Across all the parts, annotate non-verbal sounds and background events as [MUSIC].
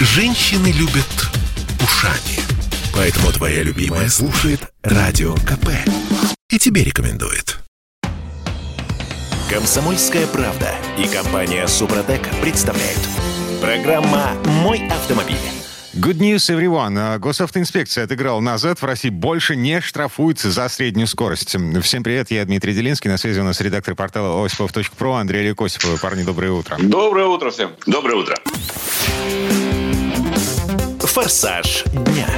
Женщины любят ушами. Поэтому твоя любимая слушает Радио КП. И тебе рекомендует. Комсомольская правда и компания Супротек представляют. Программа «Мой автомобиль». Good news, everyone. А, Госавтоинспекция отыграла назад. В России больше не штрафуется за среднюю скорость. Всем привет, я Дмитрий Делинский. На связи у нас редактор портала осипов.про Андрей Лекосипов. Парни, доброе утро. Доброе утро всем. Доброе утро. Форсаж дня.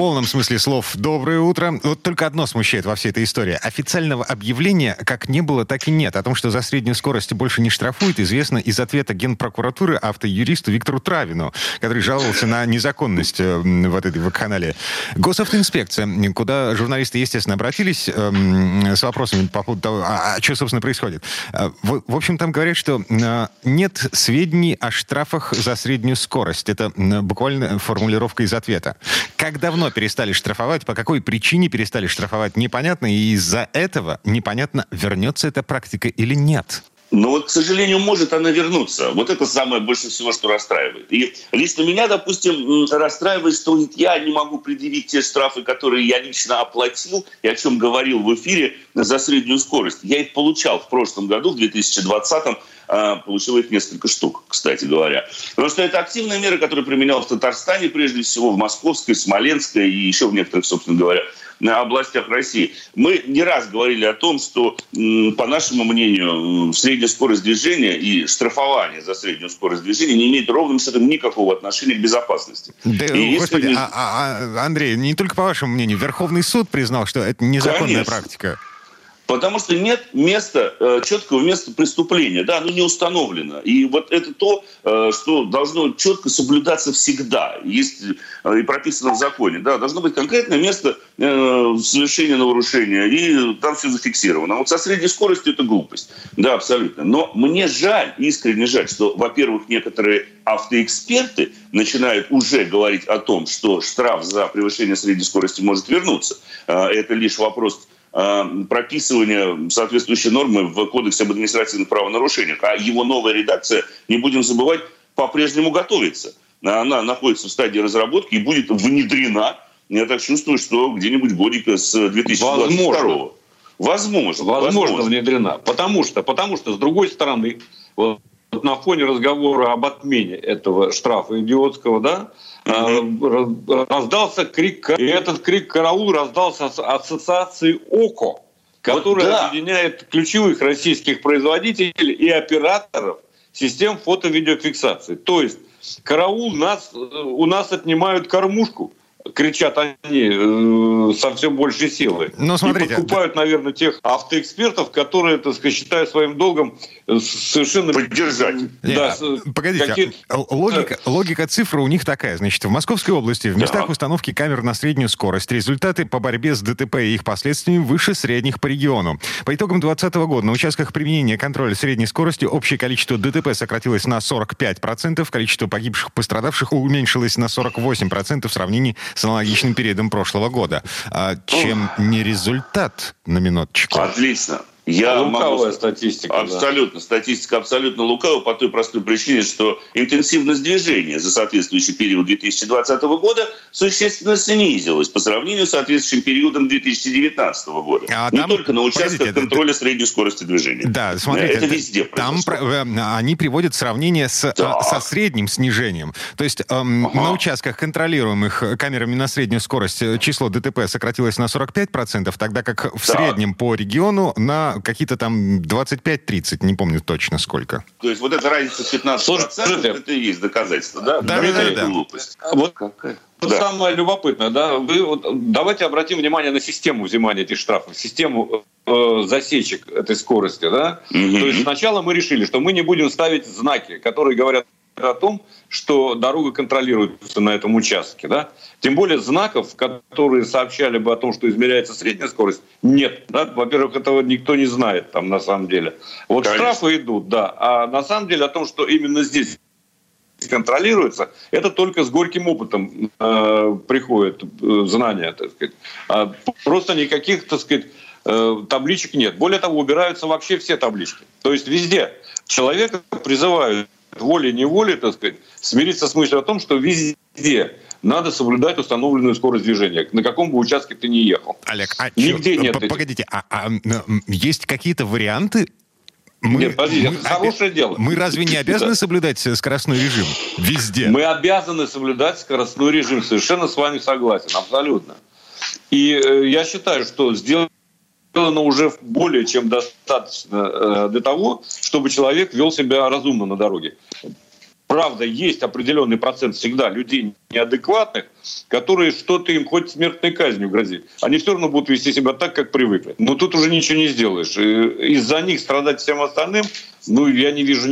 Полном смысле слов «доброе утро». Вот только одно смущает во всей этой истории. Официального объявления как не было, так и нет. О том, что за среднюю скорость больше не штрафуют, известно из ответа Генпрокуратуры автоюристу Виктору Травину, который жаловался на незаконность э, вот этой вакханалии. Госавтоинспекция, куда журналисты, естественно, обратились э, с вопросами по поводу того, а, а что, собственно, происходит. Э, в, общем, там говорят, что э, нет сведений о штрафах за среднюю скорость. Это буквально формулировка из ответа. Когда давно перестали штрафовать, по какой причине перестали штрафовать, непонятно, и из-за этого непонятно, вернется эта практика или нет. Но вот, к сожалению, может она вернуться. Вот это самое больше всего, что расстраивает. И лично меня, допустим, расстраивает, что я не могу предъявить те штрафы, которые я лично оплатил, и о чем говорил в эфире за среднюю скорость. Я их получал в прошлом году, в 2020 а, получил их несколько штук, кстати говоря. Потому что это активная мера, которая применялась в Татарстане, прежде всего в Московской, Смоленской и еще в некоторых, собственно говоря, областях России. Мы не раз говорили о том, что, по нашему мнению, средняя скорость движения и штрафование за среднюю скорость движения не имеет ровным счетом никакого отношения к безопасности. Да, и господи, если... а, а, Андрей, не только по вашему мнению, Верховный суд признал, что это незаконная Конечно. практика. Потому что нет места, э, четкого места преступления. Да, оно не установлено. И вот это то, э, что должно четко соблюдаться всегда. Есть э, и прописано в законе. Да, должно быть конкретное место совершения нарушения. И там все зафиксировано. А вот со средней скоростью это глупость. Да, абсолютно. Но мне жаль, искренне жаль, что, во-первых, некоторые автоэксперты начинают уже говорить о том, что штраф за превышение средней скорости может вернуться. Это лишь вопрос прописывания соответствующей нормы в Кодексе об административных правонарушениях. А его новая редакция, не будем забывать, по-прежнему готовится. Она находится в стадии разработки и будет внедрена, я так чувствую, что где-нибудь годика с 2022 Возможно. Возможно, возможно, внедрена. Потому что, потому что, с другой стороны, вот на фоне разговора об отмене этого штрафа идиотского, да, mm-hmm. раздался крик, и этот крик караул раздался ассоциации ОКО, которая вот, да. объединяет ключевых российских производителей и операторов систем фото-видеофиксации. То есть караул нас, у нас отнимают кормушку кричат они э, со все большей силой. Но смотрите, и подкупают, да. наверное, тех автоэкспертов, которые, так сказать, считают своим долгом э, совершенно... Поддержать. Да, Нет, погодите, какие... логика, логика цифры у них такая. Значит, в Московской области в местах да. установки камер на среднюю скорость результаты по борьбе с ДТП и их последствиями выше средних по региону. По итогам 2020 года на участках применения контроля средней скорости общее количество ДТП сократилось на 45%, количество погибших, пострадавших уменьшилось на 48% в сравнении с аналогичным периодом прошлого года. А чем не результат на минуточку? Отлично. Я Лукавая могу... статистика. Абсолютно. Да. Статистика абсолютно лукавая по той простой причине, что интенсивность движения за соответствующий период 2020 года существенно снизилась по сравнению с соответствующим периодом 2019 года. А Не там... только на участках Погодите, контроля это... средней скорости движения. Да, смотрите. Это везде Там про... они приводят сравнение с, да. со средним снижением. То есть эм, ага. на участках, контролируемых камерами на среднюю скорость, э, число ДТП сократилось на 45%, тогда как в да. среднем по региону на какие-то там 25-30, не помню точно сколько. То есть вот эта разница в 15% Слушайте, это и есть доказательство, да? Да, да, да. да. Глупость. Вот какая? Вот да. самое любопытное, да, вы, вот, давайте обратим внимание на систему взимания этих штрафов, систему э, засечек этой скорости, да. Угу. То есть сначала мы решили, что мы не будем ставить знаки, которые говорят о том, что дорога контролируется на этом участке. Да? Тем более знаков, которые сообщали бы о том, что измеряется средняя скорость, нет. Да? Во-первых, этого никто не знает там на самом деле. Вот Конечно. штрафы идут, да. А на самом деле о том, что именно здесь контролируется, это только с горьким опытом э, приходит э, знание, так сказать. А просто никаких, так сказать, э, табличек нет. Более того, убираются вообще все таблички. То есть везде человека призывают волей-неволей, так сказать, смириться с мыслью о том, что везде надо соблюдать установленную скорость движения, на каком бы участке ты ни ехал. Олег, а Нигде чё, нет погодите, а, а, есть какие-то варианты мы, Нет, подождите, мы, это хорошее дело. Мы разве не [LAUGHS] обязаны соблюдать скоростной режим везде? Мы обязаны соблюдать скоростной режим. Совершенно с вами согласен, абсолютно. И э, я считаю, что сделано уже более чем достаточно э, для того, чтобы человек вел себя разумно на дороге. Правда, есть определенный процент всегда людей неадекватных, которые что-то им хоть смертной казнью грозит. Они все равно будут вести себя так, как привыкли. Но тут уже ничего не сделаешь. Из-за них страдать всем остальным, ну, я не вижу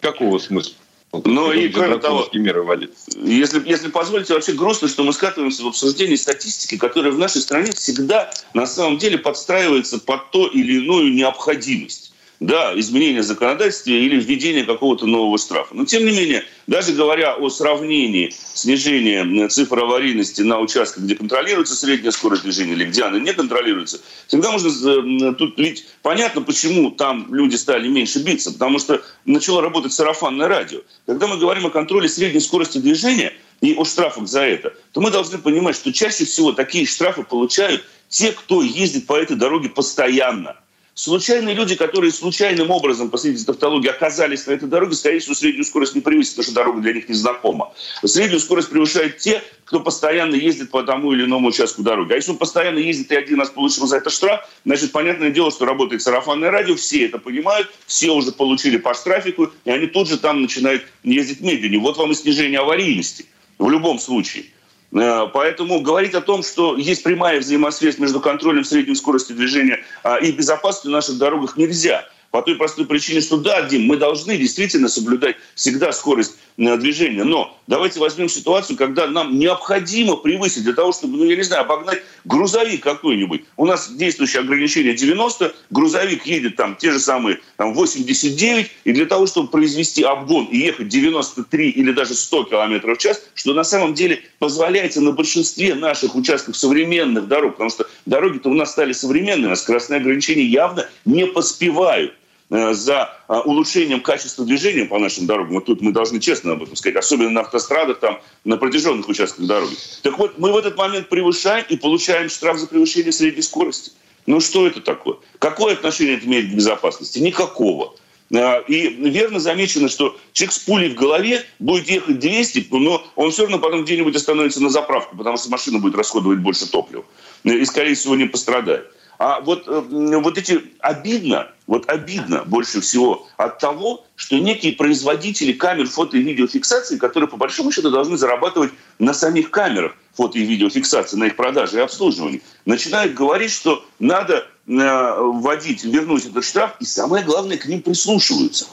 никакого смысла. Ну и кроме того, вводить. Если, если позволите, вообще грустно, что мы скатываемся в обсуждении статистики, которая в нашей стране всегда на самом деле подстраивается под то или иную необходимость да, изменения законодательства или введения какого-то нового штрафа. Но тем не менее, даже говоря о сравнении снижения цифр аварийности на участках, где контролируется средняя скорость движения или где она не контролируется, всегда можно тут лить. Понятно, почему там люди стали меньше биться, потому что начало работать сарафанное радио. Когда мы говорим о контроле средней скорости движения и о штрафах за это, то мы должны понимать, что чаще всего такие штрафы получают те, кто ездит по этой дороге постоянно – Случайные люди, которые случайным образом, по свидетельству тавтологии, оказались на этой дороге, скорее всего, среднюю скорость не превысят, потому что дорога для них не знакома. Среднюю скорость превышают те, кто постоянно ездит по тому или иному участку дороги. А если он постоянно ездит и один раз получил за это штраф, значит, понятное дело, что работает сарафанное радио, все это понимают, все уже получили по штрафику, и они тут же там начинают ездить медленнее. Вот вам и снижение аварийности в любом случае. Э, поэтому говорить о том, что есть прямая взаимосвязь между контролем средней скорости движения а, и безопасностью на наших дорогах нельзя. По той простой причине, что да, Дим, мы должны действительно соблюдать всегда скорость э, движения. Но давайте возьмем ситуацию, когда нам необходимо превысить для того, чтобы, ну, я не знаю, обогнать грузовик какой-нибудь. У нас действующее ограничение 90, грузовик едет там те же самые там, 89, и для того, чтобы произвести обгон и ехать 93 или даже 100 км в час, что на самом деле позволяется на большинстве наших участков современных дорог, потому что дороги-то у нас стали современными, а скоростные ограничения явно не поспевают. Э, за э, улучшением качества движения по нашим дорогам. Вот тут мы должны честно об этом сказать, особенно на автострадах, там, на протяженных участках дороги. Так вот, мы в этот момент превышаем и получаем штраф за превышение средней скорости. Ну что это такое? Какое отношение это имеет к безопасности? Никакого. Э, и верно замечено, что человек с пулей в голове будет ехать 200, но он все равно потом где-нибудь остановится на заправку, потому что машина будет расходовать больше топлива. И, скорее всего, не пострадает. А вот, вот эти обидно, вот обидно больше всего от того, что некие производители камер фото и видеофиксации, которые по большому счету должны зарабатывать на самих камерах фото и видеофиксации, на их продаже и обслуживании, начинают говорить, что надо э, вводить, вернуть этот штраф, и самое главное, к ним прислушиваются.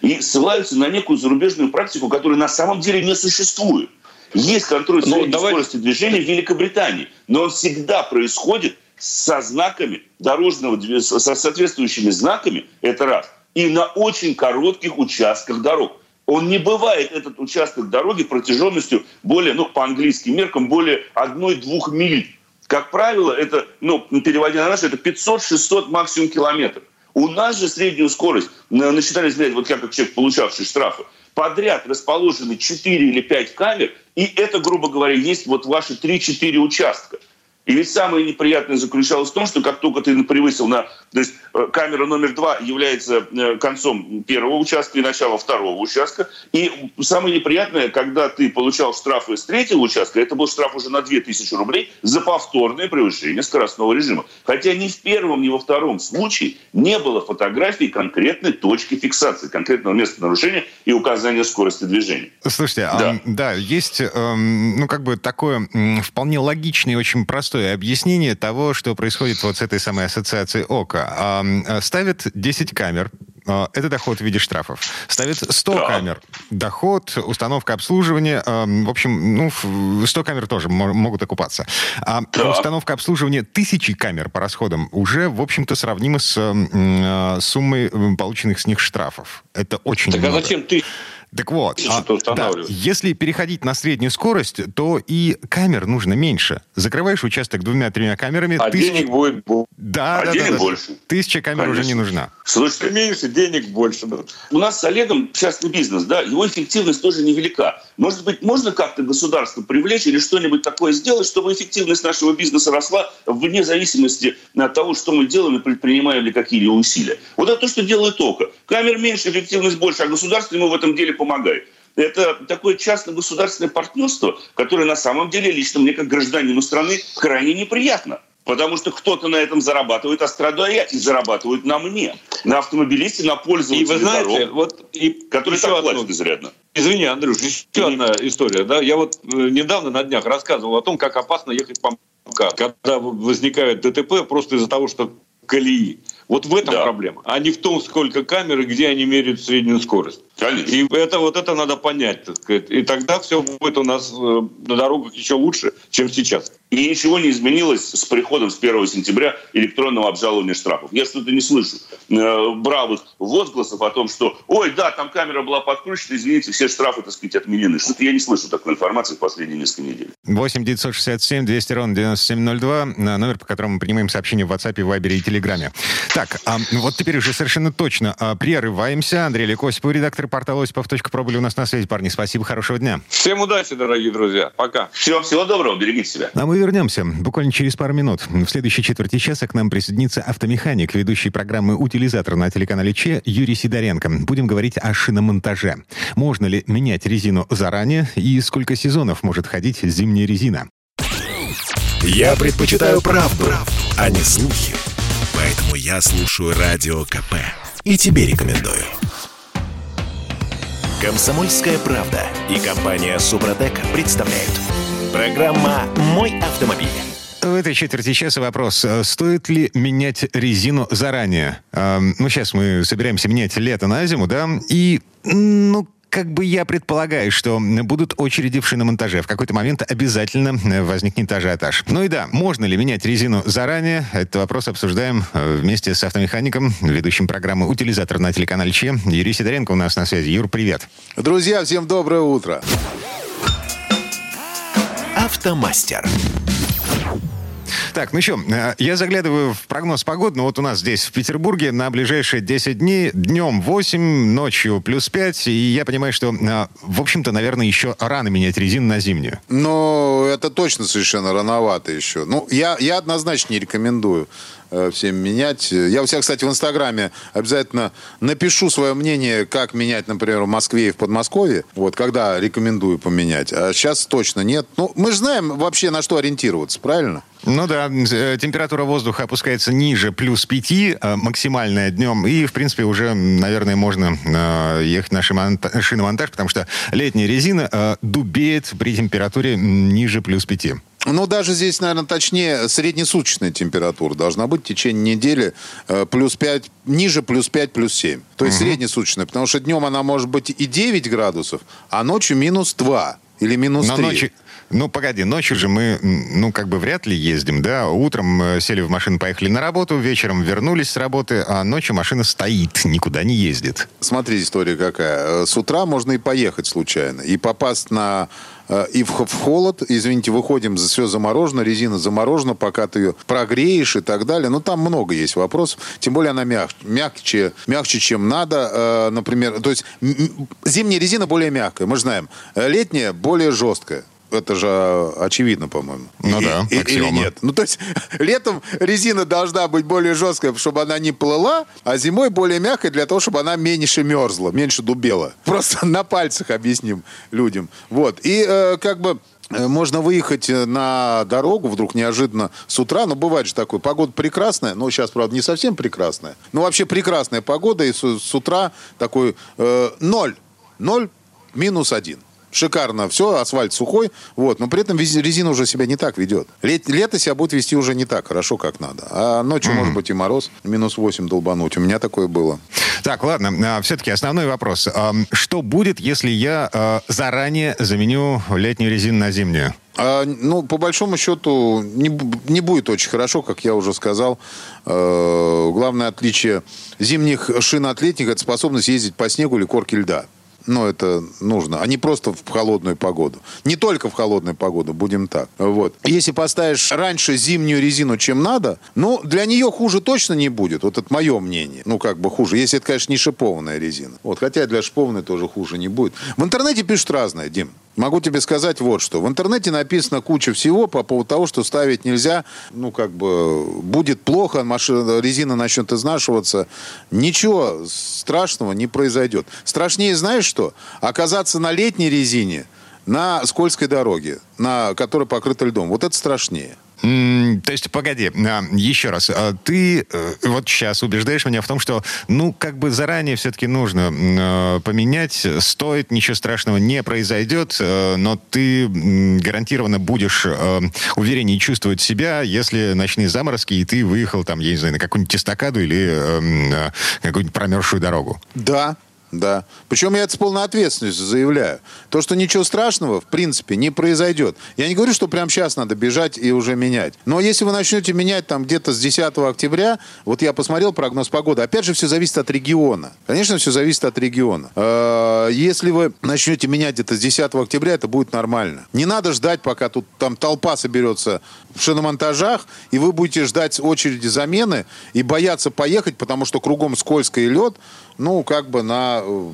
И ссылаются на некую зарубежную практику, которая на самом деле не существует. Есть контроль ну, средней давай... скорости движения в Великобритании, но он всегда происходит со знаками дорожного, со соответствующими знаками, это раз, и на очень коротких участках дорог. Он не бывает, этот участок дороги, протяженностью более, ну, по английским меркам, более 1-2 миль. Как правило, это, ну, переводя на наш, это 500-600 максимум километров. У нас же среднюю скорость насчитали измерять, вот как человек, получавший штрафы, подряд расположены 4 или 5 камер, и это, грубо говоря, есть вот ваши 3-4 участка. И ведь самое неприятное заключалось в том, что как только ты превысил на... То есть э, камера номер два является э, концом первого участка и началом второго участка. И самое неприятное, когда ты получал штрафы с третьего участка, это был штраф уже на 2000 рублей за повторное превышение скоростного режима. Хотя ни в первом, ни во втором случае не было фотографии конкретной точки фиксации, конкретного места нарушения и указания скорости движения. Слушайте, да, а, да есть, э, ну, как бы такое вполне логичное и очень простое простое объяснение того, что происходит вот с этой самой ассоциацией ОКО. Э, ставят 10 камер, э, это доход в виде штрафов. Ставят 100 да. камер. Доход, установка обслуживания. В общем, ну, 100 камер тоже могут окупаться. А да. установка обслуживания тысячи камер по расходам уже, в общем-то, сравнима с суммой полученных с них штрафов. Это очень так много. а зачем ты Так вот, а, да, если переходить на среднюю скорость, то и камер нужно меньше. Закрываешь участок двумя-тремя камерами. А тысяч... денег будет Да, а да, денег да, больше. Тысяча камер Конечно. уже не нужна. Слушайте, меньше, денег больше. У нас с Олегом частный бизнес, да, его эффективность тоже невелика. Может быть, можно как-то государство привлечь или что-нибудь такое сделать, чтобы эффективность нашего бизнеса росла вне зависимости от того, что мы делаем и предпринимаем ли какие-либо усилия. Вот это то, что делает ОКО. Камер меньше, эффективность больше, а государство ему в этом деле помогает. Это такое частно-государственное партнерство, которое на самом деле лично мне, как гражданину страны, крайне неприятно. Потому что кто-то на этом зарабатывает, а страдаю я, и зарабатывают на мне. На автомобилисте, на пользователе и вы знаете, дорог, вот, и который так одну... платит изрядно. Извини, Андрюш, еще mm-hmm. одна история. Да? Я вот э, недавно на днях рассказывал о том, как опасно ехать по МКАД. Когда возникает ДТП просто из-за того, что колеи. Вот в этом да. проблема, а не в том, сколько камер и где они меряют среднюю скорость. И это, вот это надо понять. Так сказать. И тогда все будет у нас э, на дорогах еще лучше, чем сейчас. И ничего не изменилось с приходом с 1 сентября электронного обжалования штрафов. Я что-то не слышу э, бравых возгласов о том, что «Ой, да, там камера была подкручена, извините, все штрафы, так сказать, отменены». Что-то я не слышу такой информации в последние несколько недель. 8 967 200 ровно 9702, номер, по которому мы принимаем сообщения в WhatsApp, Viber и Телеграме. Так, а, вот теперь уже совершенно точно а, прерываемся. Андрей Лекосипов, редактор портала осипов.про были у нас на связи. Парни, спасибо, хорошего дня. Всем удачи, дорогие друзья. Пока. Всего, всего доброго, берегите себя. А мы вернемся буквально через пару минут. В следующей четверти часа к нам присоединится автомеханик, ведущий программы «Утилизатор» на телеканале Че Юрий Сидоренко. Будем говорить о шиномонтаже. Можно ли менять резину заранее и сколько сезонов может ходить зимняя резина? Я предпочитаю правду, правду, а не слухи. Поэтому я слушаю Радио КП. И тебе рекомендую. Комсомольская правда и компания Супротек представляют. Программа «Мой автомобиль». В этой четверти часа вопрос. Э, стоит ли менять резину заранее? Эм, ну, сейчас мы собираемся менять лето на зиму, да? И, ну, как бы я предполагаю, что будут очереди в шиномонтаже. В какой-то момент обязательно э, возникнет ажиотаж. Ну и да, можно ли менять резину заранее? Этот вопрос обсуждаем э, вместе с автомехаником, ведущим программы «Утилизатор» на телеканале Че. Юрий Сидоренко у нас на связи. Юр, привет. Друзья, всем доброе утро. Автомастер. Так, ну что, э, я заглядываю в прогноз погоды. Ну вот у нас здесь, в Петербурге, на ближайшие 10 дней. Днем 8, ночью плюс 5. И я понимаю, что, э, в общем-то, наверное, еще рано менять резину на зимнюю. Ну, это точно совершенно рановато еще. Ну, я, я однозначно не рекомендую всем менять. Я у себя, кстати, в Инстаграме обязательно напишу свое мнение, как менять, например, в Москве и в Подмосковье. Вот, когда рекомендую поменять. А сейчас точно нет. Ну, мы же знаем вообще, на что ориентироваться, правильно? Ну да, э, температура воздуха опускается ниже плюс 5, э, максимальная днем, и, в принципе, уже, наверное, можно э, ехать на шиномонтаж, потому что летняя резина дубеет при температуре ниже плюс 5. Ну, даже здесь, наверное, точнее, среднесуточная температура должна быть в течение недели плюс 5, ниже плюс 5, плюс 7. То есть угу. среднесуточная, потому что днем она может быть и 9 градусов, а ночью минус 2 или минус Но 3. Ночи, ну, погоди, ночью же мы, ну, как бы вряд ли ездим, да? Утром э, сели в машину, поехали на работу, вечером вернулись с работы, а ночью машина стоит, никуда не ездит. Смотри, история какая. Э, с утра можно и поехать случайно, и попасть на э, и в, холод, извините, выходим, все заморожено, резина заморожена, пока ты ее прогреешь и так далее. Ну, там много есть вопросов. Тем более она мягче, мягче, мягче чем надо. Например, то есть зимняя резина более мягкая, мы знаем. Летняя более жесткая это же очевидно, по-моему. Ну и, да, и, Или нет. Ну, то есть [LAUGHS] летом резина должна быть более жесткая, чтобы она не плыла, а зимой более мягкая для того, чтобы она меньше мерзла, меньше дубела. [LAUGHS] Просто на пальцах объясним людям. Вот. И э, как бы э, можно выехать э, на дорогу вдруг неожиданно с утра, но бывает же такое, погода прекрасная, но сейчас, правда, не совсем прекрасная, но вообще прекрасная погода, и с, с утра такой э, ноль, ноль минус один шикарно все, асфальт сухой, вот, но при этом резина уже себя не так ведет. Лет, лето себя будет вести уже не так хорошо, как надо. А ночью, mm-hmm. может быть, и мороз, минус 8 долбануть. У меня такое было. Так, ладно, а, все-таки основной вопрос. Что будет, если я а, заранее заменю летнюю резину на зимнюю? А, ну, по большому счету, не, не будет очень хорошо, как я уже сказал. Э, главное отличие зимних шин от летних – это способность ездить по снегу или корке льда. Ну, это нужно, а не просто в холодную погоду. Не только в холодную погоду, будем так. Вот. Если поставишь раньше зимнюю резину, чем надо, ну, для нее хуже точно не будет. Вот это мое мнение. Ну, как бы хуже. Если это, конечно, не шипованная резина. Вот. Хотя для шипованной тоже хуже не будет. В интернете пишут разное, Дим. Могу тебе сказать вот что. В интернете написано куча всего по поводу того, что ставить нельзя. Ну, как бы, будет плохо, машина, резина начнет изнашиваться. Ничего страшного не произойдет. Страшнее знаешь что? Оказаться на летней резине на скользкой дороге, на которой покрыта льдом. Вот это страшнее. То есть, погоди, а, еще раз. А, ты э, вот сейчас убеждаешь меня в том, что, ну, как бы заранее все-таки нужно э, поменять, стоит, ничего страшного не произойдет, э, но ты гарантированно будешь увереннее чувствовать себя, если ночные заморозки, и ты выехал там, я не знаю, на какую-нибудь эстакаду или какую-нибудь промерзшую дорогу. Да, да. Причем я это с полной ответственностью заявляю. То, что ничего страшного, в принципе, не произойдет. Я не говорю, что прямо сейчас надо бежать и уже менять. Но если вы начнете менять там где-то с 10 октября, вот я посмотрел прогноз погоды, опять же, все зависит от региона. Конечно, все зависит от региона. Э, если вы начнете менять где-то с 10 октября, это будет нормально. Не надо ждать, пока тут там толпа соберется в шиномонтажах, и вы будете ждать очереди замены и бояться поехать, потому что кругом скользко и лед, ну, как бы на э,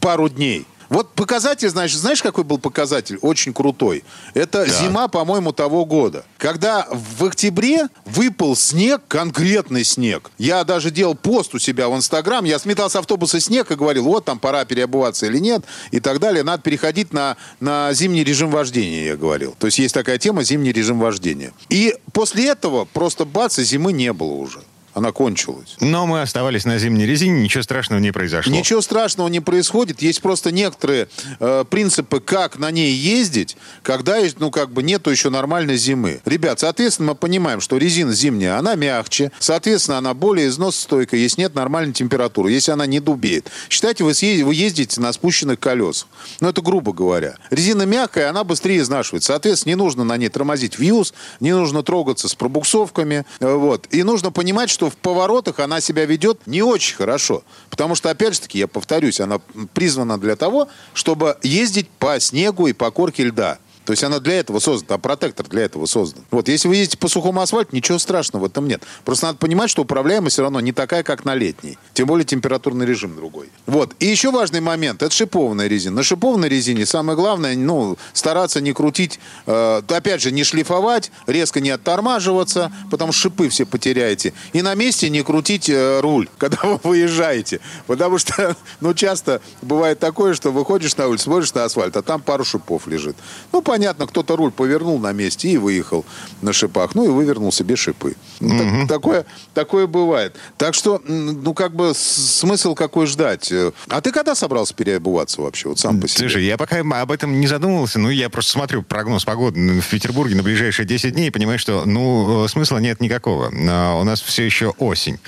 пару дней. Вот показатель, значит, знаешь, какой был показатель? Очень крутой. Это да. зима, по-моему, того года. Когда в октябре выпал снег, конкретный снег. Я даже делал пост у себя в Инстаграм. Я сметал с автобуса снег и говорил, вот там пора переобуваться или нет, и так далее. Надо переходить на, на зимний режим вождения, я говорил. То есть есть такая тема, зимний режим вождения. И после этого просто бац, и зимы не было уже. Она кончилась. Но мы оставались на зимней резине, ничего страшного не произошло. Ничего страшного не происходит. Есть просто некоторые э, принципы, как на ней ездить, когда ну, как бы нету еще нормальной зимы. Ребят, соответственно, мы понимаем, что резина зимняя, она мягче, соответственно, она более износостойкая, если нет нормальной температуры, если она не дубеет. Считайте, вы, съездите, вы ездите на спущенных колесах. Ну, это грубо говоря. Резина мягкая, она быстрее изнашивается. Соответственно, не нужно на ней тормозить вьюз, не нужно трогаться с пробуксовками. Э, вот. И нужно понимать, что что в поворотах она себя ведет не очень хорошо. Потому что, опять же таки, я повторюсь, она призвана для того, чтобы ездить по снегу и по корке льда. То есть она для этого создана, а протектор для этого создан. Вот, если вы ездите по сухому асфальту, ничего страшного в этом нет. Просто надо понимать, что управляемость все равно не такая, как на летней. Тем более температурный режим другой. Вот. И еще важный момент, это шипованная резина. На шипованной резине самое главное, ну, стараться не крутить, э, опять же, не шлифовать, резко не оттормаживаться, потому что шипы все потеряете. И на месте не крутить э, руль, [LAUGHS] когда вы выезжаете. Потому что, ну, часто бывает такое, что выходишь на улицу, смотришь на асфальт, а там пару шипов лежит. Ну, понятно понятно, кто-то руль повернул на месте и выехал на шипах. Ну и вывернул себе шипы. Mm-hmm. Так, такое, такое бывает. Так что, ну, как бы смысл какой ждать. А ты когда собрался переобуваться вообще? Вот сам по себе. Слушай, я пока об этом не задумывался. Ну, я просто смотрю прогноз погоды в Петербурге на ближайшие 10 дней и понимаю, что, ну, смысла нет никакого. А у нас все еще осень.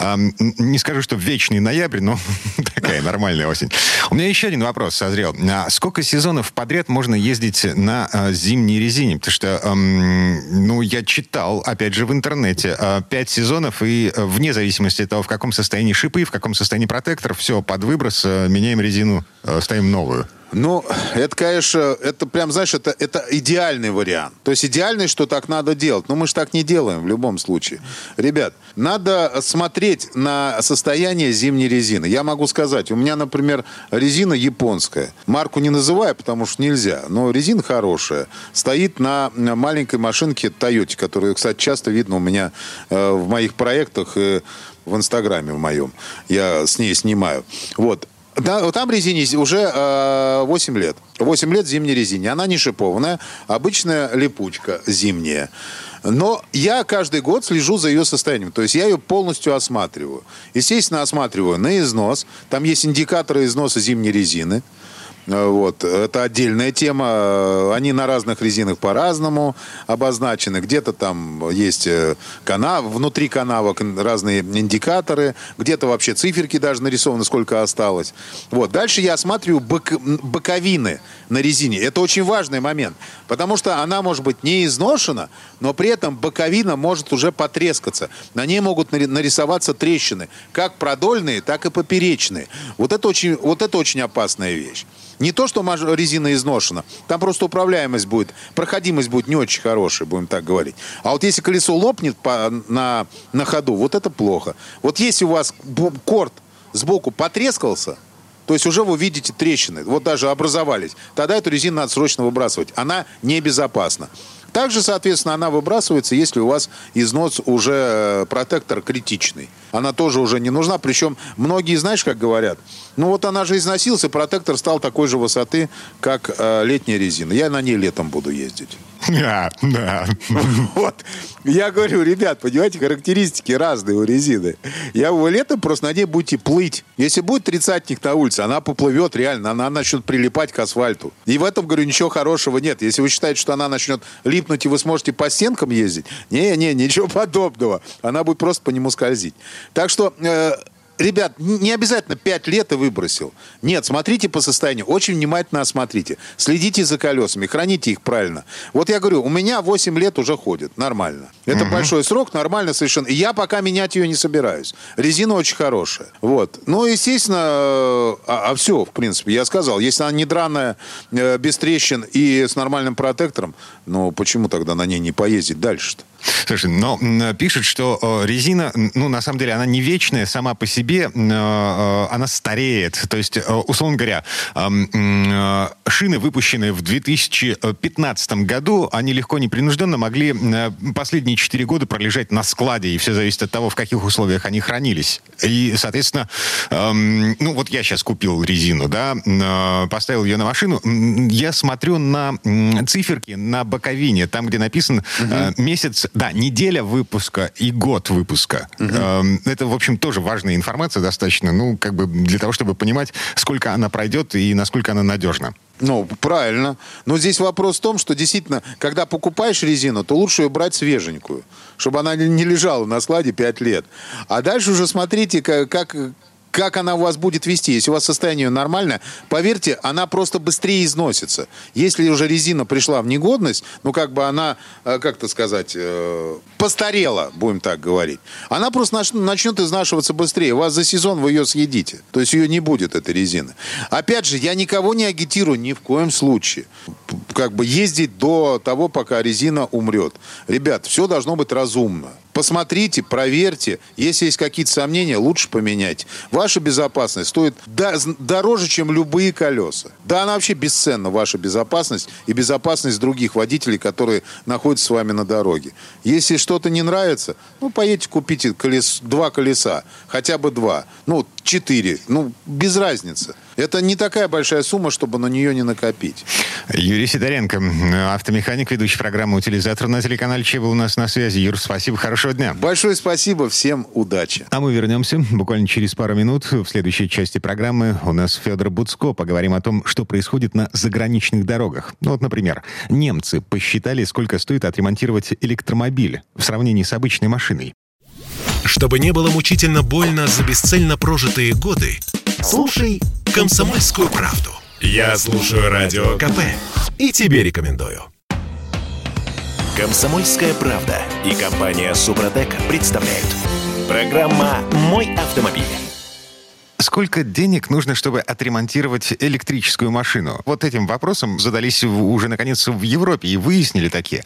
Не скажу, что вечный ноябрь, но [LAUGHS] такая нормальная осень. У меня еще один вопрос созрел. А сколько сезонов подряд можно ездить на э, зимней резине? Потому что, эм, ну, я читал, опять же, в интернете, э, пять сезонов, и э, вне зависимости от того, в каком состоянии шипы, в каком состоянии протектор, все, под выброс, меняем резину, ставим новую. Ну, это, конечно, это прям, знаешь, это, это идеальный вариант. То есть идеальный, что так надо делать. Но мы же так не делаем в любом случае. Ребят, надо смотреть на состояние зимней резины. Я могу сказать, у меня, например, резина японская. Марку не называю, потому что нельзя. Но резина хорошая. Стоит на маленькой машинке Toyota, которую, кстати, часто видно у меня э, в моих проектах и в Инстаграме в моем. Я с ней снимаю. Вот. Да, там резине уже э, 8 лет. 8 лет зимней резине. Она не шипованная, обычная липучка зимняя. Но я каждый год слежу за ее состоянием. То есть я ее полностью осматриваю. Естественно, осматриваю на износ. Там есть индикаторы износа зимней резины. Вот. Это отдельная тема. Они на разных резинах по-разному обозначены. Где-то там есть э, канав, внутри канавок разные индикаторы. Где-то вообще циферки даже нарисованы, сколько осталось. Вот. Дальше я осматриваю бок, боковины на резине. Это очень важный момент. Потому что она может быть не изношена, но при этом боковина может уже потрескаться. На ней могут нарисоваться трещины. Как продольные, так и поперечные. Вот это очень, вот это очень опасная вещь. Не то, что резина изношена, там просто управляемость будет, проходимость будет не очень хорошая, будем так говорить. А вот если колесо лопнет по, на, на ходу, вот это плохо. Вот если у вас корт сбоку потрескался, то есть уже вы видите трещины, вот даже образовались, тогда эту резину надо срочно выбрасывать. Она небезопасна. Также, соответственно, она выбрасывается, если у вас износ уже э, протектор критичный. Она тоже уже не нужна. Причем многие, знаешь, как говорят, ну вот она же износился, протектор стал такой же высоты, как э, летняя резина. Я на ней летом буду ездить. Да, [LAUGHS] да. Вот. Я говорю, ребят, понимаете, характеристики разные у резины. Я вы летом просто на ней будете плыть. Если будет тридцатник на улице, она поплывет реально, она начнет прилипать к асфальту. И в этом, говорю, ничего хорошего нет. Если вы считаете, что она начнет липнуть, и вы сможете по стенкам ездить, не-не, ничего [LAUGHS] подобного. Она будет просто по нему скользить. Так что... Э, ребят, не обязательно 5 лет и выбросил. Нет, смотрите по состоянию, очень внимательно осмотрите. Следите за колесами, храните их правильно. Вот я говорю, у меня 8 лет уже ходит, нормально. Это угу. большой срок, нормально совершенно. И я пока менять ее не собираюсь. Резина очень хорошая. Вот. Ну, естественно, э, а, а все, в принципе, я сказал. Если она не драная, э, без трещин и с нормальным протектором, ну, почему тогда на ней не поездить дальше-то? Слушай, но пишет, что э, резина, ну, на самом деле, она не вечная сама по себе, э, она стареет. То есть, э, условно говоря, шины, выпущенные в 2015 году, они легко, непринужденно могли последние 4 года пролежать на складе, и все зависит от того, в каких условиях они хранились. И, соответственно, ну, вот я сейчас купил резину, да, поставил ее на машину, я смотрю на циферки на боковине, там, где написан угу. месяц да, неделя выпуска и год выпуска. Угу. Это, в общем, тоже важная информация достаточно, ну, как бы для того, чтобы понимать, сколько она пройдет и насколько она надежна. Ну, правильно. Но здесь вопрос в том, что действительно, когда покупаешь резину, то лучше ее брать свеженькую, чтобы она не лежала на складе 5 лет. А дальше уже смотрите, как, как она у вас будет вести. Если у вас состояние нормальное, поверьте, она просто быстрее износится. Если уже резина пришла в негодность, ну, как бы она, э, как-то сказать, э, постарела, будем так говорить, она просто начнет изнашиваться быстрее. Вас за сезон вы ее съедите. То есть ее не будет, этой резины. Опять же, я никого не агитирую ни в коем случае. Как бы ездить до того, пока резина умрет. Ребят, все должно быть разумно. Посмотрите, проверьте. Если есть какие-то сомнения, лучше поменять. Ваша безопасность стоит дороже, чем любые колеса. Да, она вообще бесценна, ваша безопасность и безопасность других водителей, которые находятся с вами на дороге. Если что-то не нравится, ну, поедете, купите колес, два колеса, хотя бы два, ну, четыре, ну, без разницы. Это не такая большая сумма, чтобы на нее не накопить. Юрий Сидоренко, автомеханик, ведущий программы «Утилизатор» на телеканале Че был у нас на связи. Юр, спасибо, хорошего дня. Большое спасибо, всем удачи. А мы вернемся буквально через пару минут. В следующей части программы у нас Федор Буцко. Поговорим о том, что происходит на заграничных дорогах. Ну вот, например, немцы посчитали, сколько стоит отремонтировать электромобиль в сравнении с обычной машиной. Чтобы не было мучительно больно за бесцельно прожитые годы, слушай «Комсомольскую правду». Я слушаю Радио КП и тебе рекомендую. «Комсомольская правда» и компания «Супротек» представляют. Программа «Мой автомобиль». Сколько денег нужно, чтобы отремонтировать электрическую машину? Вот этим вопросом задались уже, наконец, в Европе и выяснили такие.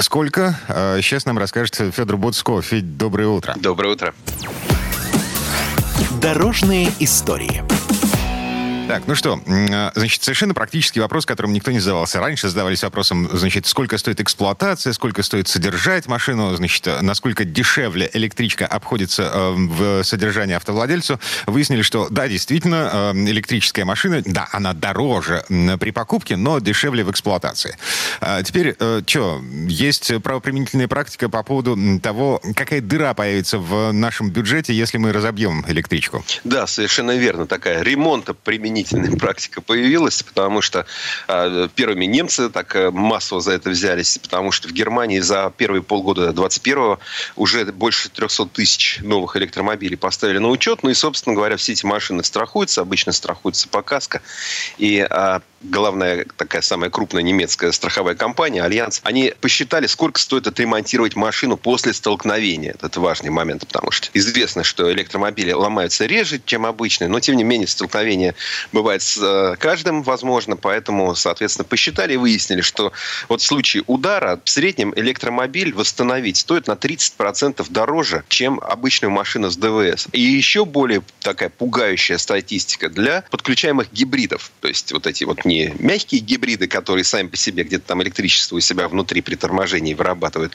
Сколько? Сейчас нам расскажет Федор Боцко. Федь, доброе утро. Доброе утро. Дорожные истории. Так, ну что, а, значит, совершенно практический вопрос, которым никто не задавался. Раньше задавались вопросом, значит, сколько стоит эксплуатация, сколько стоит содержать машину, значит, насколько дешевле электричка обходится э, в содержании автовладельцу. Выяснили, что да, действительно, э, электрическая машина, да, она дороже при покупке, но дешевле в эксплуатации. А теперь, э, что, есть правоприменительная практика по поводу того, какая дыра появится в нашем бюджете, если мы разобьем электричку? Да, совершенно верно. Такая ремонта применения сомнительная [LAUGHS] практика появилась, потому что э, первыми немцы так э, массово за это взялись, потому что в Германии за первые полгода 21-го уже больше 300 тысяч новых электромобилей поставили на учет. Ну и, собственно говоря, все эти машины страхуются, обычно страхуются по каско. И а, главная такая самая крупная немецкая страховая компания, Альянс, они посчитали, сколько стоит отремонтировать машину после столкновения. Это важный момент, потому что известно, что электромобили ломаются реже, чем обычные, но тем не менее столкновение бывает с э, каждым, возможно, поэтому, соответственно, посчитали и выяснили, что вот в случае удара в среднем электромобиль восстановить стоит на 30% дороже, чем обычную машину с ДВС. И еще более такая пугающая статистика для подключаемых гибридов. То есть вот эти вот не мягкие гибриды, которые сами по себе где-то там электричество у себя внутри при торможении вырабатывают,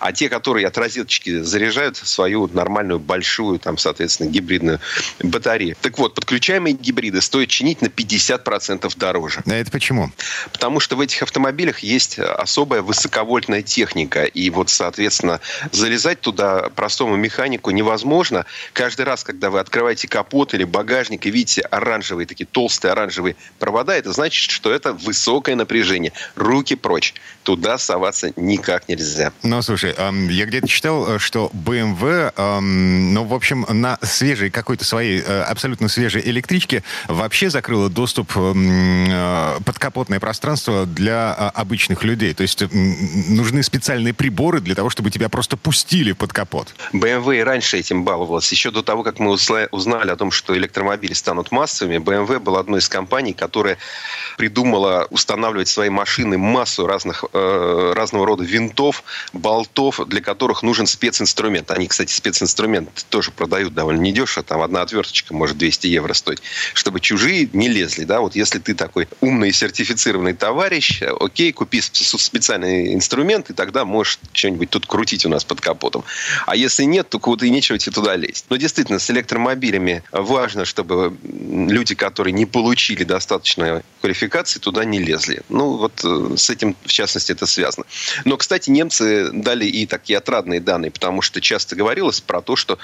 а те, которые от розеточки заряжают свою нормальную большую, там, соответственно, гибридную батарею. Так вот, подключаемые гибриды стоят чинить на 50% дороже. А это почему? Потому что в этих автомобилях есть особая высоковольтная техника. И вот, соответственно, залезать туда простому механику невозможно. Каждый раз, когда вы открываете капот или багажник и видите оранжевые, такие толстые оранжевые провода, это значит, что это высокое напряжение. Руки прочь. Туда соваться никак нельзя. Ну, слушай, я где-то читал, э, что BMW, ну, в общем, на свежей, какой-то своей э, абсолютно свежей электричке вообще закрыла доступ э, подкапотное пространство для обычных людей. То есть нужны специальные приборы для того, чтобы тебя просто пустили под капот. BMW и раньше этим баловалась. Еще до того, как мы узнали о том, что электромобили станут массовыми, BMW была одной из компаний, которая придумала устанавливать в свои машины массу разных, э, разного рода винтов, болтов, для которых нужен специнструмент. Они, кстати, специнструмент тоже продают довольно недешево. Там одна отверточка может 200 евро стоить. Чтобы чужие не лезли. Да? Вот если ты такой умный сертифицированный товарищ, окей, купи специальный инструмент, и тогда можешь что-нибудь тут крутить у нас под капотом. А если нет, то куда и нечего тебе туда лезть. Но действительно, с электромобилями важно, чтобы люди, которые не получили достаточно квалификации туда не лезли. Ну, вот э, с этим, в частности, это связано. Но, кстати, немцы дали и такие отрадные данные, потому что часто говорилось про то, что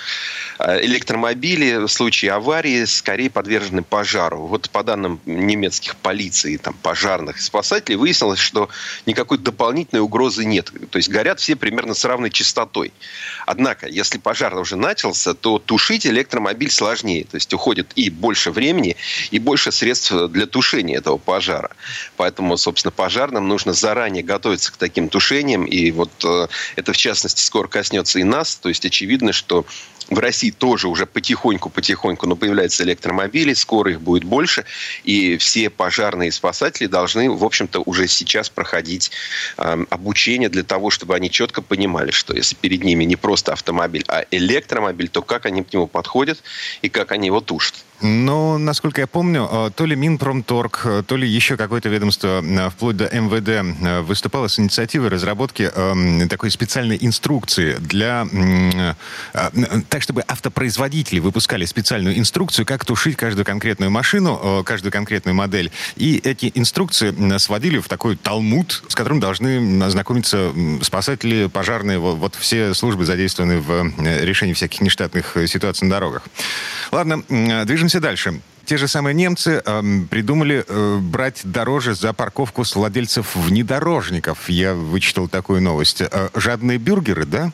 э, электромобили в случае аварии скорее подвержены пожару. Вот по данным немецких полиции, там, пожарных спасателей, выяснилось, что никакой дополнительной угрозы нет. То есть горят все примерно с равной частотой. Однако, если пожар уже начался, то тушить электромобиль сложнее. То есть уходит и больше времени, и больше средств для тушения этого пожара. Поэтому, собственно, пожарным нужно заранее готовиться к таким тушениям. И вот э, это, в частности, скоро коснется и нас. То есть очевидно, что в России тоже уже потихоньку-потихоньку, но появляются электромобили, скоро их будет больше, и все пожарные и спасатели должны, в общем-то, уже сейчас проходить э, обучение для того, чтобы они четко понимали, что если перед ними не просто автомобиль, а электромобиль, то как они к нему подходят и как они его тушат. Ну, насколько я помню, э, то ли Минпромторг, э, то ли еще какое-то ведомство, э, вплоть до МВД, выступало с инициативой разработки эм, такой специальной инструкции для... Так, чтобы автопроизводители выпускали специальную инструкцию, как тушить каждую конкретную машину, каждую конкретную модель. И эти инструкции сводили в такой талмуд, с которым должны ознакомиться спасатели, пожарные, вот все службы задействованы в решении всяких нештатных ситуаций на дорогах. Ладно, движемся дальше. Те же самые немцы э, придумали э, брать дороже за парковку с владельцев внедорожников. Я вычитал такую новость. Э, жадные бюргеры, да?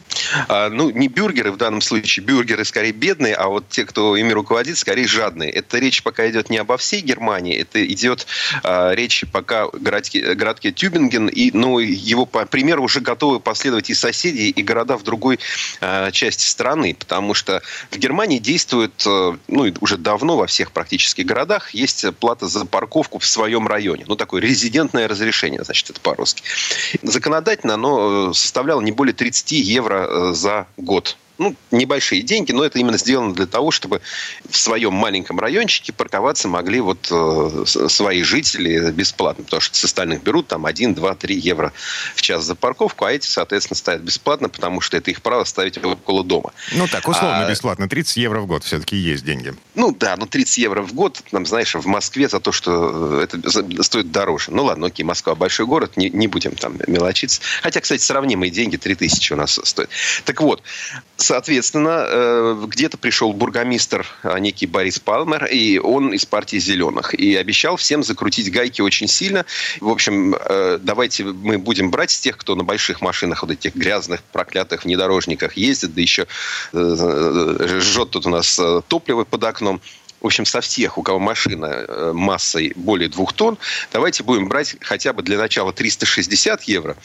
А, ну, не бюргеры в данном случае. Бюргеры скорее бедные, а вот те, кто ими руководит, скорее жадные. Это речь пока идет не обо всей Германии, это идет а, речь пока городке, городке Тюбинген, и ну, его по примеру уже готовы последовать и соседи, и города в другой а, части страны, потому что в Германии действует, а, ну, уже давно во всех практически туристических городах есть плата за парковку в своем районе. Ну, такое резидентное разрешение, значит, это по-русски. Законодательно оно э, составляло не более 30 евро э, за год ну, небольшие деньги, но это именно сделано для того, чтобы в своем маленьком райончике парковаться могли вот э, свои жители бесплатно, потому что с остальных берут там 1, 2, 3 евро в час за парковку, а эти, соответственно, ставят бесплатно, потому что это их право ставить около дома. Ну так, условно а, бесплатно, 30 евро в год все-таки есть деньги. Ну да, ну 30 евро в год, там, знаешь, в Москве за то, что э, это стоит дороже. Ну ладно, окей, Москва большой город, не, не будем там мелочиться. Хотя, кстати, сравнимые деньги 3000 у нас стоят. Так вот, соответственно, э, где-то пришел бургомистр а, некий Борис Палмер, и он из партии «Зеленых», и обещал всем закрутить гайки очень сильно. В общем, э, давайте мы будем брать с тех, кто на больших машинах, вот этих грязных, проклятых внедорожниках ездит, да еще жжет тут у нас топливо под окном в общем, со всех, у кого машина э, массой более двух тонн, давайте будем брать хотя бы для начала 360 евро,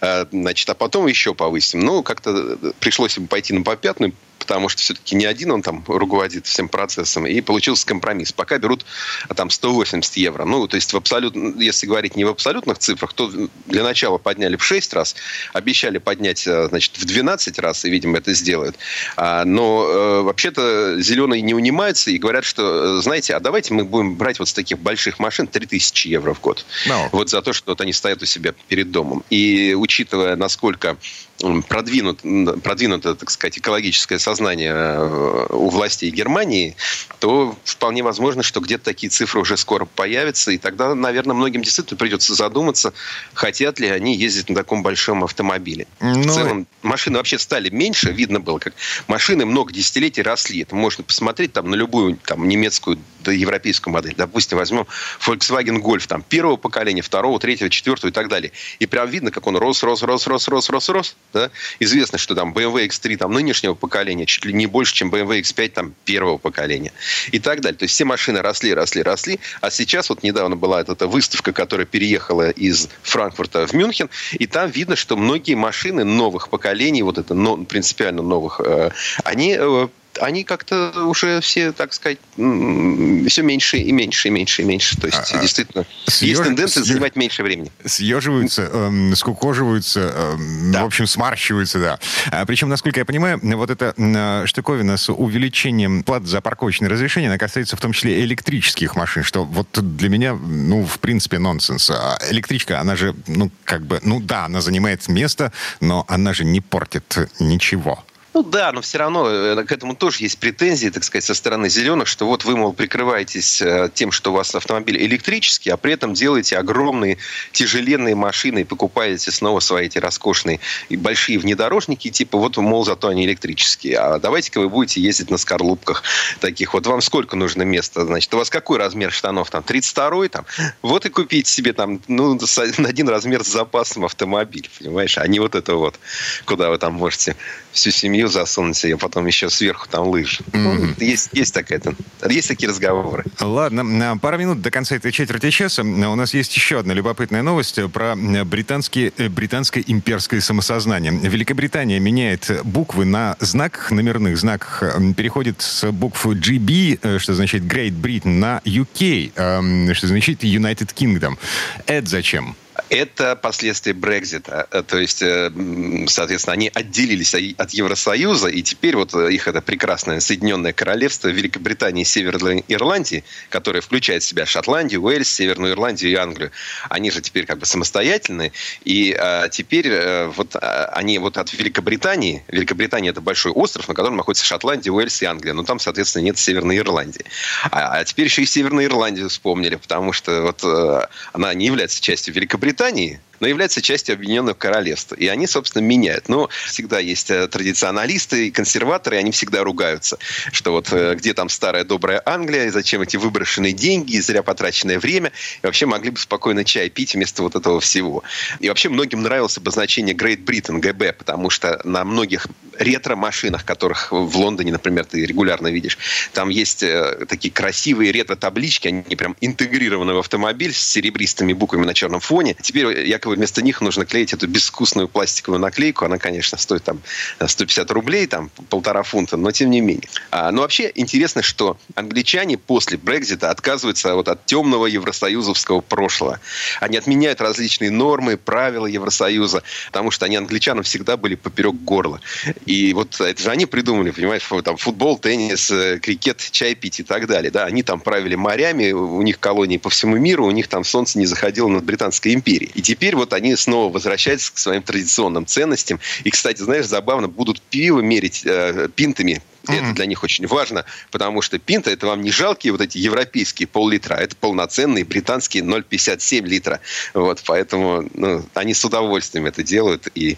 э, значит, а потом еще повысим. Ну, как-то пришлось бы пойти на попятную, потому что все-таки не один он там руководит всем процессом, и получился компромисс. Пока берут а, там 180 евро. Ну, то есть, в абсолют, если говорить не в абсолютных цифрах, то для начала подняли в 6 раз, обещали поднять, э, значит, в 12 раз, и, видимо, это сделают. А, но э, вообще-то зеленые не унимаются и говорят, что, э, знаете, а давайте мы будем брать вот с таких больших машин 3000 евро в год. No. Вот за то, что вот они стоят у себя перед домом. И учитывая, насколько продвинут, продвинуто, так сказать, экологическое сознание э, у властей Германии, то вполне возможно, что где-то такие цифры уже скоро появятся, и тогда, наверное, многим действительно придется задуматься, хотят ли они ездить на таком большом автомобиле. Но... В ну, целом, машины вообще стали меньше, видно было, как машины много десятилетий росли. Это можно посмотреть там на любую там, немецкую да, европейскую модель. Допустим, возьмем Volkswagen Golf там, первого поколения, второго, третьего, четвертого и так далее. И прям видно, как он рос, рос, рос, рос, рос, рос, рос. Да? Известно, что там BMW X3 там, нынешнего поколения чуть ли не больше, чем BMW X5 там, первого поколения. И так далее. То есть все машины росли, росли, росли. А сейчас вот недавно была эта выставка, которая переехала из Франкфурта в Мюнхен. И там видно, что многие машины новых поколений, вот это но, принципиально новых, э, они э, они как-то уже все, так сказать, все меньше и меньше и меньше и меньше. То есть, а, а действительно, съеж... есть тенденция съеж... занимать меньше времени. Съеживаются, эм, скукоживаются, эм, да. в общем, смарщиваются, да. А, причем, насколько я понимаю, вот эта э, штуковина с увеличением плат за парковочное разрешение, она касается в том числе электрических машин, что вот для меня, ну, в принципе, нонсенс. А электричка, она же, ну, как бы, ну да, она занимает место, но она же не портит ничего. Ну да, но все равно э, к этому тоже есть претензии, так сказать, со стороны зеленых, что вот вы, мол, прикрываетесь э, тем, что у вас автомобиль электрический, а при этом делаете огромные тяжеленные машины и покупаете снова свои эти роскошные и большие внедорожники, типа вот, мол, зато они электрические. А давайте-ка вы будете ездить на скорлупках таких. Вот вам сколько нужно места? Значит, у вас какой размер штанов? Там 32-й? Там? Вот и купите себе там, ну, на один размер с запасом автомобиль, понимаешь? А не вот это вот, куда вы там можете всю семью засунуть и потом еще сверху там лыжи. Mm-hmm. Есть, есть, такая, есть такие разговоры. Ладно, пару минут до конца этой четверти часа. У нас есть еще одна любопытная новость про британские, э, британское имперское самосознание. Великобритания меняет буквы на знаках, номерных знаках, переходит с букв GB, э, что значит Great Britain, на UK, что значит United Kingdom. Это зачем? Это последствия Брекзита. Э, то есть, э, соответственно, они отделились от Евросоюза, и теперь вот э, их это прекрасное Соединенное Королевство Великобритании и Северной Ирландии, которое включает в себя Шотландию, Уэльс, Северную Ирландию и Англию, они же теперь как бы самостоятельные, и а, теперь вот а, они вот от Великобритании, Великобритания это большой остров, на котором находится Шотландия, Уэльс и Англия, но там, соответственно, нет Северной Ирландии. А, а теперь еще и Северную Ирландию вспомнили, потому что вот она не является частью Великобритании, Британии но является частью Объединенного Королевства. И они, собственно, меняют. Но всегда есть э, традиционалисты и консерваторы, и они всегда ругаются, что вот э, где там старая добрая Англия, и зачем эти выброшенные деньги, и зря потраченное время, и вообще могли бы спокойно чай пить вместо вот этого всего. И вообще многим нравилось обозначение Great Britain, ГБ, потому что на многих ретро-машинах, которых в Лондоне, например, ты регулярно видишь, там есть э, такие красивые ретро-таблички, они прям интегрированы в автомобиль с серебристыми буквами на черном фоне. Теперь я якобы вместо них нужно клеить эту безвкусную пластиковую наклейку. Она, конечно, стоит там 150 рублей, там полтора фунта, но тем не менее. А, но вообще интересно, что англичане после Брекзита отказываются вот от темного евросоюзовского прошлого. Они отменяют различные нормы, правила Евросоюза, потому что они англичанам всегда были поперек горла. И вот это же они придумали, понимаешь, там футбол, теннис, э, крикет, чай пить и так далее. Да? Они там правили морями, у них колонии по всему миру, у них там солнце не заходило над Британской империей. И теперь вот они снова возвращаются к своим традиционным ценностям. И, кстати, знаешь, забавно, будут пиво мерить э, пинтами Mm-hmm. Это для них очень важно, потому что пинта это вам не жалкие вот эти европейские пол-литра, это полноценные британские 0,57 литра. Вот, поэтому ну, они с удовольствием это делают. И,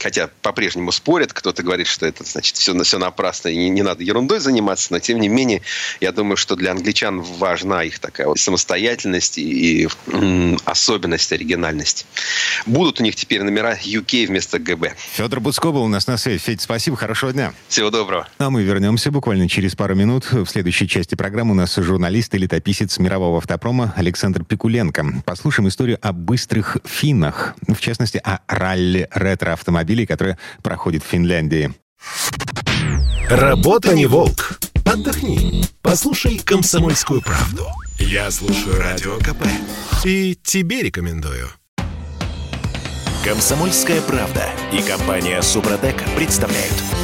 хотя по-прежнему спорят, кто-то говорит, что это значит все, все напрасно и не, не надо ерундой заниматься, но тем не менее, я думаю, что для англичан важна их такая вот самостоятельность и, и особенность, оригинальность. Будут у них теперь номера UK вместо ГБ. Федор Буцко был у нас на связи. Федь, спасибо, хорошего дня. Всего доброго. А мы вернемся буквально через пару минут. В следующей части программы у нас журналист и летописец мирового автопрома Александр Пикуленко. Послушаем историю о быстрых финнах. В частности, о ралли ретро-автомобилей, которые проходит в Финляндии. Работа не волк. Отдохни. Послушай «Комсомольскую правду». Я слушаю Радио КП. И тебе рекомендую. «Комсомольская правда» и компания «Супротек» представляют.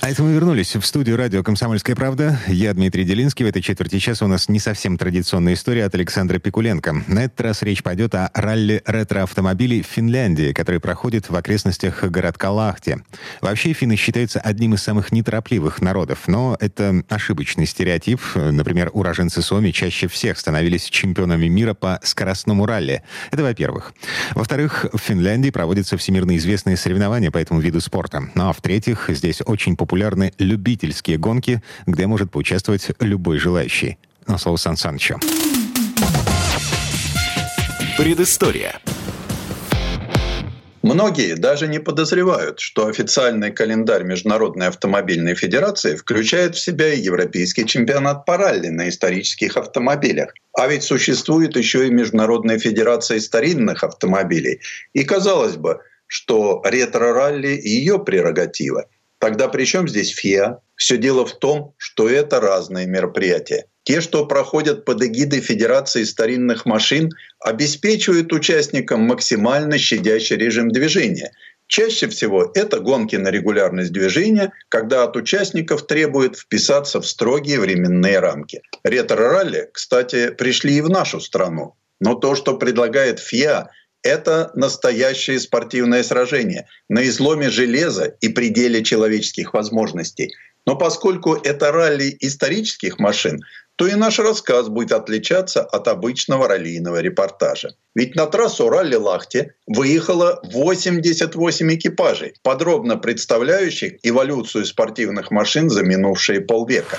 А это мы вернулись в студию радио «Комсомольская правда». Я Дмитрий Делинский. В этой четверти часа у нас не совсем традиционная история от Александра Пикуленко. На этот раз речь пойдет о ралли ретро-автомобилей в Финляндии, который проходит в окрестностях городка Лахти. Вообще, финны считаются одним из самых неторопливых народов, но это ошибочный стереотип. Например, уроженцы Суоми чаще всех становились чемпионами мира по скоростному ралли. Это во-первых. Во-вторых, в Финляндии проводятся всемирно известные соревнования по этому виду спорта. Ну а в-третьих, здесь очень популярны популярны любительские гонки, где может поучаствовать любой желающий. На слово Сан Санычу. Предыстория. Многие даже не подозревают, что официальный календарь Международной автомобильной федерации включает в себя европейский чемпионат по ралли на исторических автомобилях. А ведь существует еще и Международная федерация старинных автомобилей. И казалось бы, что ретро-ралли – ее прерогатива – Тогда при чем здесь ФИА? Все дело в том, что это разные мероприятия. Те, что проходят под эгидой Федерации старинных машин, обеспечивают участникам максимально щадящий режим движения. Чаще всего это гонки на регулярность движения, когда от участников требуют вписаться в строгие временные рамки. Ретро-ралли, кстати, пришли и в нашу страну. Но то, что предлагает ФИА, это настоящее спортивное сражение на изломе железа и пределе человеческих возможностей. Но поскольку это ралли исторических машин, то и наш рассказ будет отличаться от обычного раллийного репортажа. Ведь на трассу ралли-Лахте выехало 88 экипажей, подробно представляющих эволюцию спортивных машин за минувшие полвека.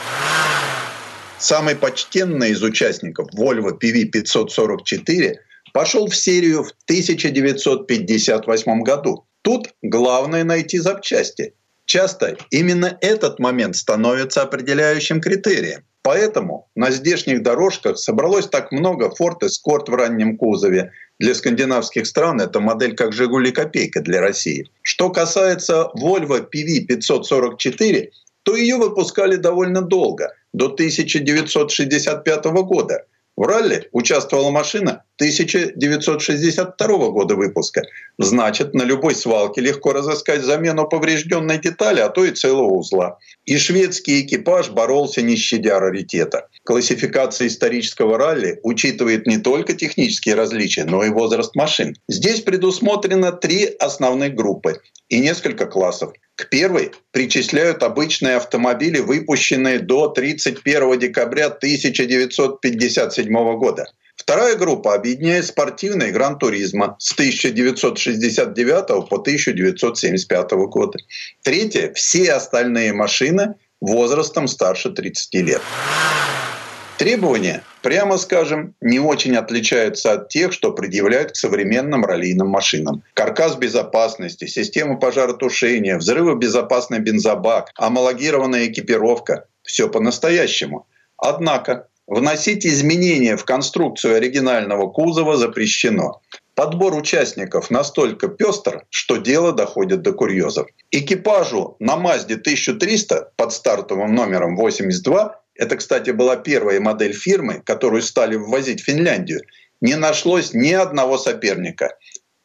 Самый почтенный из участников Volvo PV544 пошел в серию в 1958 году. Тут главное найти запчасти. Часто именно этот момент становится определяющим критерием. Поэтому на здешних дорожках собралось так много Ford Escort в раннем кузове. Для скандинавских стран это модель как «Жигули Копейка» для России. Что касается Volvo PV544, то ее выпускали довольно долго, до 1965 года. В ралли участвовала машина 1962 года выпуска. Значит, на любой свалке легко разыскать замену поврежденной детали, а то и целого узла. И шведский экипаж боролся не щадя раритета. Классификация исторического ралли учитывает не только технические различия, но и возраст машин. Здесь предусмотрено три основных группы и несколько классов. К первой причисляют обычные автомобили, выпущенные до 31 декабря 1957 года. Вторая группа объединяет спортивные гран-туризма с 1969 по 1975 года. Третья – все остальные машины возрастом старше 30 лет. Требования, прямо скажем, не очень отличаются от тех, что предъявляют к современным раллийным машинам. Каркас безопасности, система пожаротушения, взрывобезопасный бензобак, амалогированная экипировка – все по-настоящему. Однако вносить изменения в конструкцию оригинального кузова запрещено. Подбор участников настолько пестр, что дело доходит до курьезов. Экипажу на Мазде 1300 под стартовым номером 82 это, кстати, была первая модель фирмы, которую стали ввозить в Финляндию, не нашлось ни одного соперника.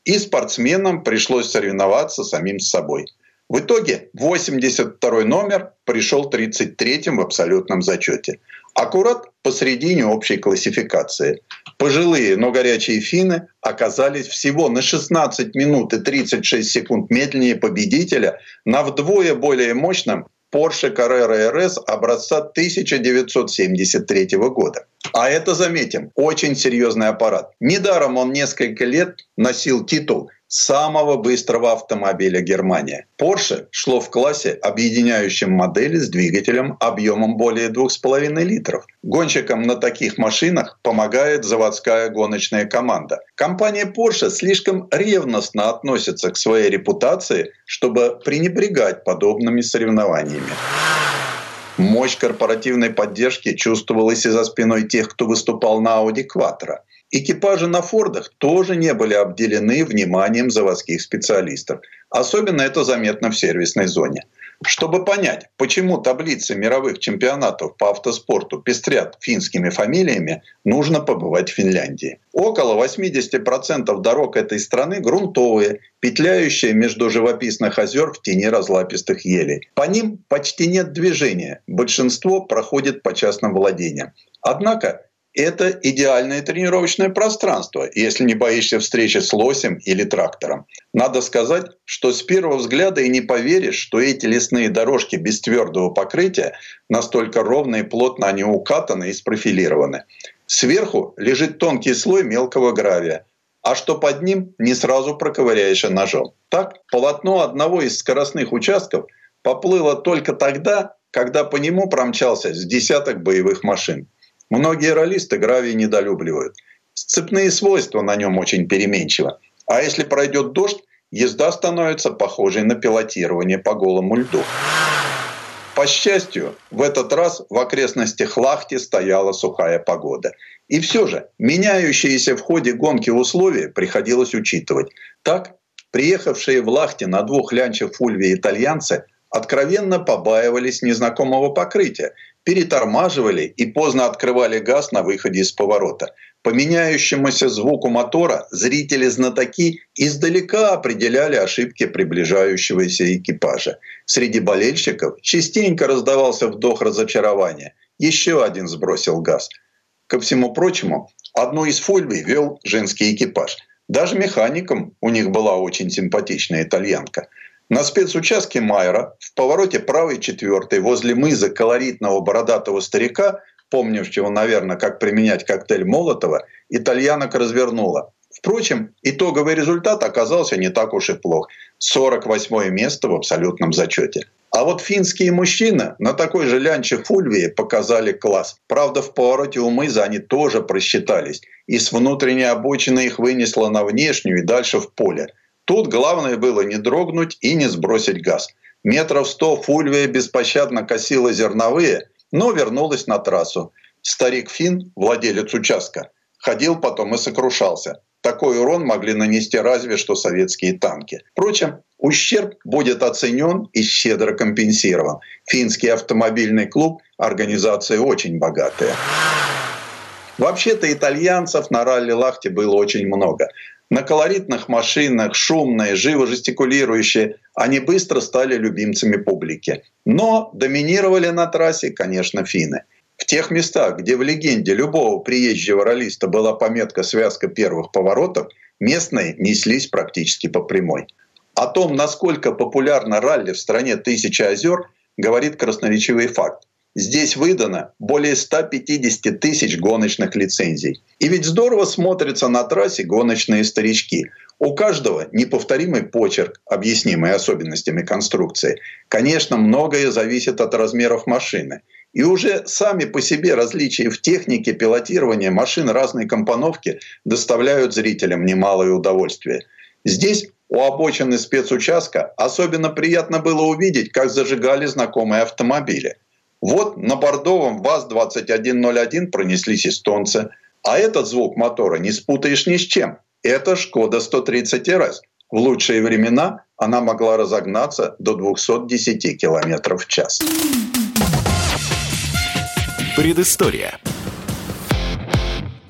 И спортсменам пришлось соревноваться самим с собой. В итоге 82 номер пришел 33-м в абсолютном зачете. Аккурат посредине общей классификации. Пожилые, но горячие финны оказались всего на 16 минут и 36 секунд медленнее победителя на вдвое более мощном Porsche Carrera RS образца 1973 года. А это, заметим, очень серьезный аппарат. Недаром он несколько лет носил титул самого быстрого автомобиля Германии. Porsche шло в классе, объединяющем модели с двигателем объемом более 2,5 литров. Гонщикам на таких машинах помогает заводская гоночная команда. Компания Porsche слишком ревностно относится к своей репутации, чтобы пренебрегать подобными соревнованиями. Мощь корпоративной поддержки чувствовалась и за спиной тех, кто выступал на Audi Quattro. Экипажи на Фордах тоже не были обделены вниманием заводских специалистов. Особенно это заметно в сервисной зоне. Чтобы понять, почему таблицы мировых чемпионатов по автоспорту пестрят финскими фамилиями, нужно побывать в Финляндии. Около 80% дорог этой страны грунтовые, петляющие между живописных озер в тени разлапистых елей. По ним почти нет движения, большинство проходит по частным владениям. Однако это идеальное тренировочное пространство, если не боишься встречи с лосем или трактором. Надо сказать, что с первого взгляда и не поверишь, что эти лесные дорожки без твердого покрытия настолько ровно и плотно они укатаны и спрофилированы. Сверху лежит тонкий слой мелкого гравия, а что под ним, не сразу проковыряешь ножом. Так, полотно одного из скоростных участков поплыло только тогда, когда по нему промчался с десяток боевых машин. Многие ролисты гравий недолюбливают. Сцепные свойства на нем очень переменчивы. А если пройдет дождь, езда становится похожей на пилотирование по голому льду. По счастью, в этот раз в окрестностях Лахти стояла сухая погода. И все же меняющиеся в ходе гонки условия приходилось учитывать. Так, приехавшие в Лахте на двух лянчах Фульве итальянцы откровенно побаивались незнакомого покрытия перетормаживали и поздно открывали газ на выходе из поворота. По меняющемуся звуку мотора зрители-знатоки издалека определяли ошибки приближающегося экипажа. Среди болельщиков частенько раздавался вдох разочарования. Еще один сбросил газ. Ко всему прочему, одну из фульвий вел женский экипаж. Даже механиком у них была очень симпатичная итальянка – на спецучастке Майера в повороте правой четвертой возле мыза колоритного бородатого старика, помнившего, наверное, как применять коктейль Молотова, итальянок развернула. Впрочем, итоговый результат оказался не так уж и плох. 48 место в абсолютном зачете. А вот финские мужчины на такой же лянче Фульвии показали класс. Правда, в повороте у мыза они тоже просчитались. И с внутренней обочины их вынесло на внешнюю и дальше в поле. Тут главное было не дрогнуть и не сбросить газ. Метров сто Фульвия беспощадно косила зерновые, но вернулась на трассу. Старик Фин, владелец участка, ходил потом и сокрушался. Такой урон могли нанести разве что советские танки. Впрочем, ущерб будет оценен и щедро компенсирован. Финский автомобильный клуб – организация очень богатая. Вообще-то итальянцев на ралли-лахте было очень много. На колоритных машинах, шумные, живо жестикулирующие, они быстро стали любимцами публики. Но доминировали на трассе, конечно, финны. В тех местах, где в легенде любого приезжего ролиста была пометка «связка первых поворотов», местные неслись практически по прямой. О том, насколько популярно ралли в стране «Тысячи озер», говорит красноречивый факт. Здесь выдано более 150 тысяч гоночных лицензий. И ведь здорово смотрятся на трассе гоночные старички. У каждого неповторимый почерк, объяснимый особенностями конструкции. Конечно, многое зависит от размеров машины. И уже сами по себе различия в технике пилотирования машин разной компоновки доставляют зрителям немалое удовольствие. Здесь у обочины спецучастка особенно приятно было увидеть, как зажигали знакомые автомобили – вот на бордовом ВАЗ-2101 пронеслись эстонцы. А этот звук мотора не спутаешь ни с чем. Это Шкода 130 РС. В лучшие времена она могла разогнаться до 210 км в час. Предыстория.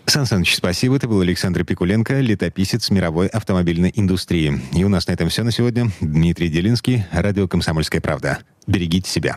Сан Саныч, спасибо. Это был Александр Пикуленко, летописец мировой автомобильной индустрии. И у нас на этом все на сегодня. Дмитрий Делинский, радио «Комсомольская правда». Берегите себя.